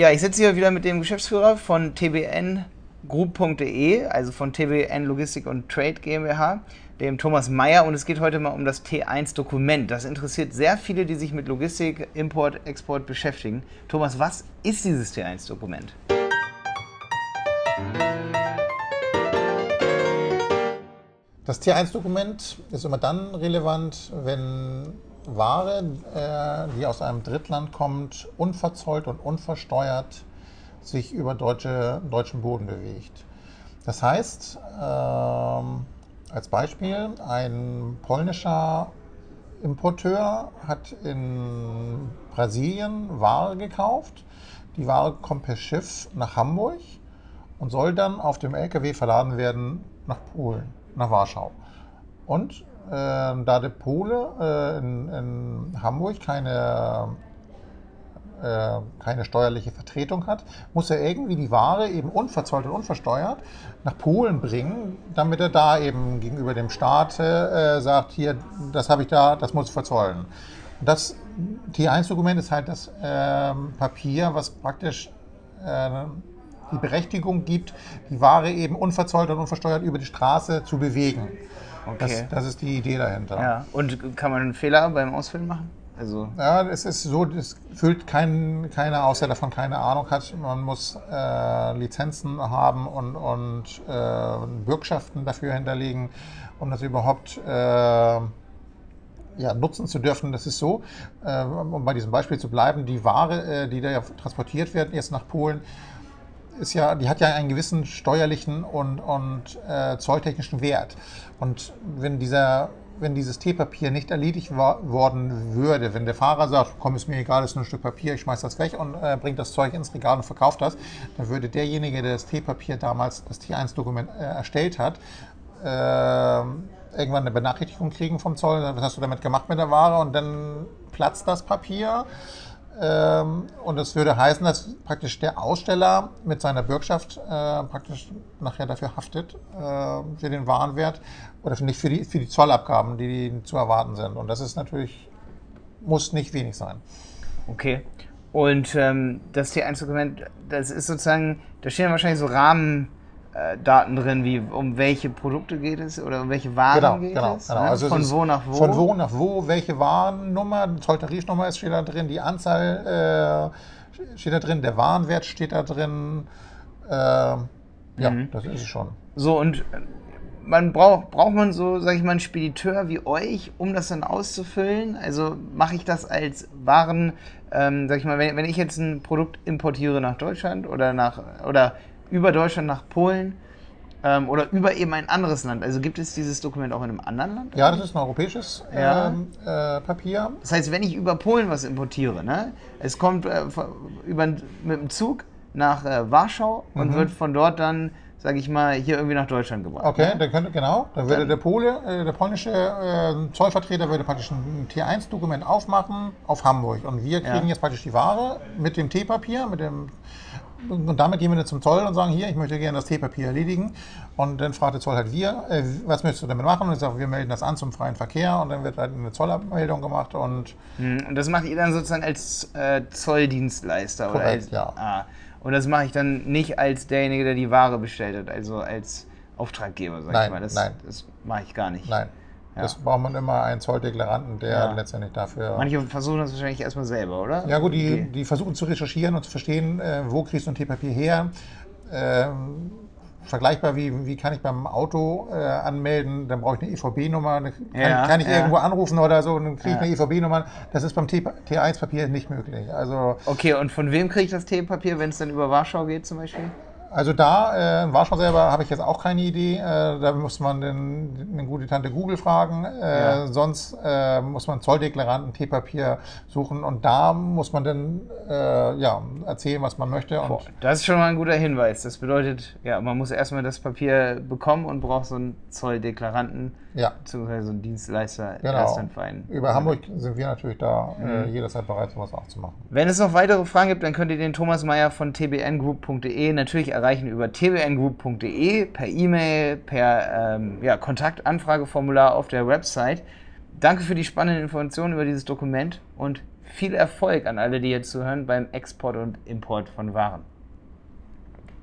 Ja, ich sitze hier wieder mit dem Geschäftsführer von tbngroup.de, also von TBN Logistik und Trade GmbH, dem Thomas Meyer. Und es geht heute mal um das T1-Dokument. Das interessiert sehr viele, die sich mit Logistik, Import, Export beschäftigen. Thomas, was ist dieses T1-Dokument? Das T1-Dokument ist immer dann relevant, wenn Ware, äh, die aus einem Drittland kommt, unverzollt und unversteuert sich über deutsche, deutschen Boden bewegt. Das heißt, ähm, als Beispiel, ein polnischer Importeur hat in Brasilien Ware gekauft. Die Ware kommt per Schiff nach Hamburg und soll dann auf dem LKW verladen werden nach Polen, nach Warschau. Und äh, da der Pole äh, in, in, Hamburg keine, äh, keine steuerliche Vertretung hat, muss er irgendwie die Ware eben unverzollt und unversteuert nach Polen bringen, damit er da eben gegenüber dem Staat äh, sagt, hier, das habe ich da, das muss ich verzollen. Das T1-Dokument ist halt das ähm, Papier, was praktisch äh, die Berechtigung gibt, die Ware eben unverzollt und unversteuert über die Straße zu bewegen. Okay. Das, das, ist die Idee dahinter. Ja. Und kann man einen Fehler beim Ausfüllen machen? Also ja, es ist so, es füllt kein, keiner aus, der davon keine Ahnung hat. Man muss äh, Lizenzen haben und, und äh, Bürgschaften dafür hinterlegen, um das überhaupt äh, ja, nutzen zu dürfen. Das ist so, äh, um bei diesem Beispiel zu bleiben, die Ware, äh, die da transportiert wird, jetzt nach Polen, ist ja, die hat ja einen gewissen steuerlichen und, und äh, zolltechnischen Wert. Und wenn dieser wenn dieses Teepapier nicht erledigt worden würde, wenn der Fahrer sagt, komm, ist mir egal, ist nur ein Stück Papier, ich schmeiß das weg und äh, bringt das Zeug ins Regal und verkauft das, dann würde derjenige, der das Teepapier damals, das T1-Dokument äh, erstellt hat, äh, irgendwann eine Benachrichtigung kriegen vom Zoll, was hast du damit gemacht mit der Ware und dann platzt das Papier und das würde heißen, dass praktisch der Aussteller mit seiner Bürgschaft äh, praktisch nachher dafür haftet, äh, für den Warenwert oder nicht für die, für die Zollabgaben, die, die zu erwarten sind. Und das ist natürlich, muss nicht wenig sein. Okay. Und ähm, das T1-Dokument, das ist sozusagen, da stehen wahrscheinlich so Rahmen äh, Daten drin, wie um welche Produkte geht es oder um welche Waren genau, geht genau, es? Genau. Ne? Also von wo nach wo? Von wo nach wo, welche Warennummer, Zolltarifnummer ist steht da drin, die Anzahl äh, steht da drin, der Warenwert steht da drin. Äh, ja, mhm. das ist es schon. So und man braucht, braucht man so, sag ich mal, einen Spediteur wie euch, um das dann auszufüllen? Also mache ich das als Waren, ähm, sag ich mal, wenn, wenn ich jetzt ein Produkt importiere nach Deutschland oder nach oder über Deutschland nach Polen ähm, oder über eben ein anderes Land. Also gibt es dieses Dokument auch in einem anderen Land? Ja, das ist ein europäisches ja. ähm, äh, Papier. Das heißt, wenn ich über Polen was importiere, ne, es kommt äh, über, mit dem Zug nach äh, Warschau und mhm. wird von dort dann sage ich mal, hier irgendwie nach Deutschland gebracht. Okay, ne? dann könnte, genau. Dann würde der Pole, äh, der polnische äh, Zollvertreter würde praktisch ein T1-Dokument aufmachen auf Hamburg. Und wir kriegen ja. jetzt praktisch die Ware mit dem T-Papier, mit dem und damit gehen wir dann zum Zoll und sagen, hier, ich möchte gerne das T-Papier erledigen. Und dann fragt der Zoll halt wir, äh, was möchtest du damit machen? Und ich sage, wir melden das an zum freien Verkehr und dann wird halt eine Zollabmeldung gemacht. Und, hm, und das macht ihr dann sozusagen als äh, Zolldienstleister? Korrekt, oder als, ja. Ah, und das mache ich dann nicht als derjenige, der die Ware bestellt hat, also als Auftraggeber, sag nein, ich mal. Das, nein. das mache ich gar nicht. Nein. Ja. Das braucht man immer einen Zolldeklaranten, der ja. letztendlich dafür. Manche versuchen das wahrscheinlich erstmal selber, oder? Ja, gut, die, die versuchen zu recherchieren und zu verstehen, äh, wo kriegst du ein T-Papier her. Ähm, vergleichbar wie, wie kann ich beim Auto äh, anmelden, dann brauche ich eine EVB-Nummer, kann, ja, kann, ich ja. irgendwo anrufen oder so dann kriege ich eine EVB-Nummer. Das ist beim T1-Papier nicht möglich. Also, okay, und von wem kriege ich das T-Papier, wenn es dann über Warschau geht zum Beispiel? Also da, äh, in Warschau selber, habe ich jetzt auch keine Idee. Äh, da muss man den, eine gute Tante Google fragen. Äh, ja. Sonst äh, muss man Zolldeklaranten, T-Papier suchen und da muss man dann äh, ja, erzählen, was man möchte. Boah, das ist schon mal ein guter Hinweis. Das bedeutet, ja, man muss erstmal das Papier bekommen und braucht so einen Zolldeklaranten ja. beziehungsweise so einen Dienstleister genau. Über Hamburg sind wir natürlich da äh, mhm. jederzeit bereit, sowas auch zu machen. Wenn es noch weitere Fragen gibt, dann könnt ihr den Thomas Meyer von tbngroup.de natürlich erreichen über tbngroup.de per E-Mail, per ähm, ja, Kontaktanfrageformular auf der Website. Danke für die spannenden Informationen über dieses Dokument und viel Erfolg an alle, die jetzt zuhören beim Export und Import von Waren.